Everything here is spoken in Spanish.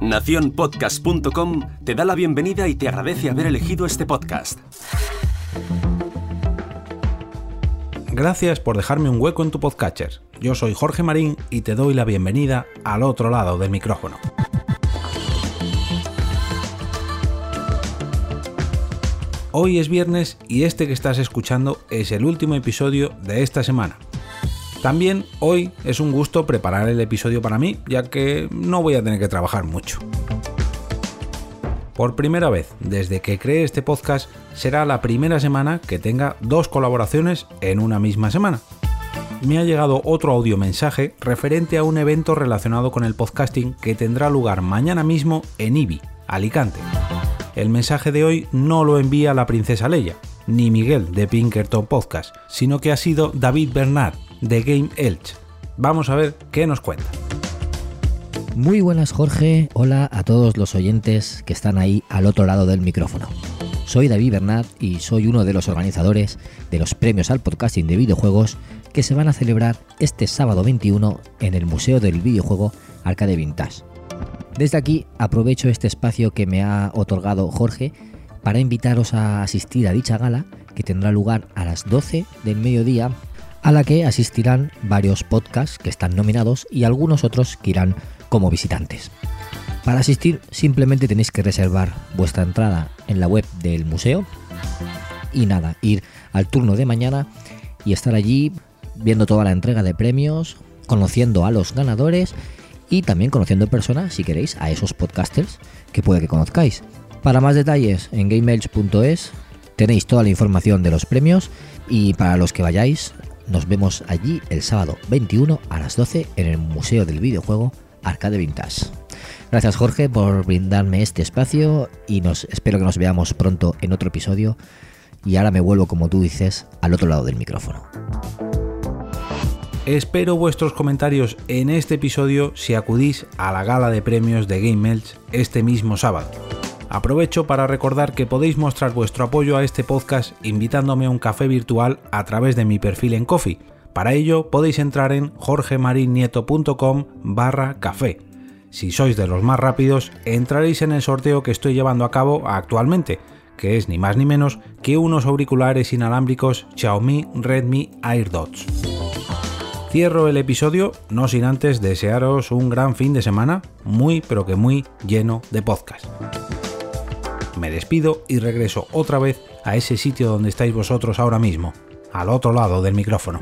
Naciónpodcast.com te da la bienvenida y te agradece haber elegido este podcast. Gracias por dejarme un hueco en tu podcatcher. Yo soy Jorge Marín y te doy la bienvenida al otro lado del micrófono. Hoy es viernes y este que estás escuchando es el último episodio de esta semana. También hoy es un gusto preparar el episodio para mí, ya que no voy a tener que trabajar mucho. Por primera vez desde que creé este podcast, será la primera semana que tenga dos colaboraciones en una misma semana. Me ha llegado otro audio mensaje referente a un evento relacionado con el podcasting que tendrá lugar mañana mismo en IBI, Alicante. El mensaje de hoy no lo envía la princesa Leia, ni Miguel de Pinkerton Podcast, sino que ha sido David Bernard, de Game Elch. Vamos a ver qué nos cuenta. Muy buenas Jorge, hola a todos los oyentes que están ahí al otro lado del micrófono. Soy David Bernat y soy uno de los organizadores de los premios al podcasting de videojuegos que se van a celebrar este sábado 21 en el Museo del Videojuego Arcade Vintage. Desde aquí aprovecho este espacio que me ha otorgado Jorge para invitaros a asistir a dicha gala que tendrá lugar a las 12 del mediodía a la que asistirán varios podcasts que están nominados y algunos otros que irán como visitantes. Para asistir simplemente tenéis que reservar vuestra entrada en la web del museo y nada, ir al turno de mañana y estar allí viendo toda la entrega de premios, conociendo a los ganadores y también conociendo en persona, si queréis, a esos podcasters que puede que conozcáis. Para más detalles en gameelch.es tenéis toda la información de los premios y para los que vayáis nos vemos allí el sábado 21 a las 12 en el Museo del Videojuego Arcade Vintage. Gracias Jorge por brindarme este espacio y nos espero que nos veamos pronto en otro episodio. Y ahora me vuelvo, como tú dices, al otro lado del micrófono. Espero vuestros comentarios en este episodio si acudís a la gala de premios de Game Elch este mismo sábado. Aprovecho para recordar que podéis mostrar vuestro apoyo a este podcast invitándome a un café virtual a través de mi perfil en Coffee. Para ello podéis entrar en jorgemarinieto.com barra café. Si sois de los más rápidos, entraréis en el sorteo que estoy llevando a cabo actualmente, que es ni más ni menos que unos auriculares inalámbricos Xiaomi Redmi AirDots. Cierro el episodio no sin antes desearos un gran fin de semana, muy pero que muy lleno de podcast me despido y regreso otra vez a ese sitio donde estáis vosotros ahora mismo, al otro lado del micrófono.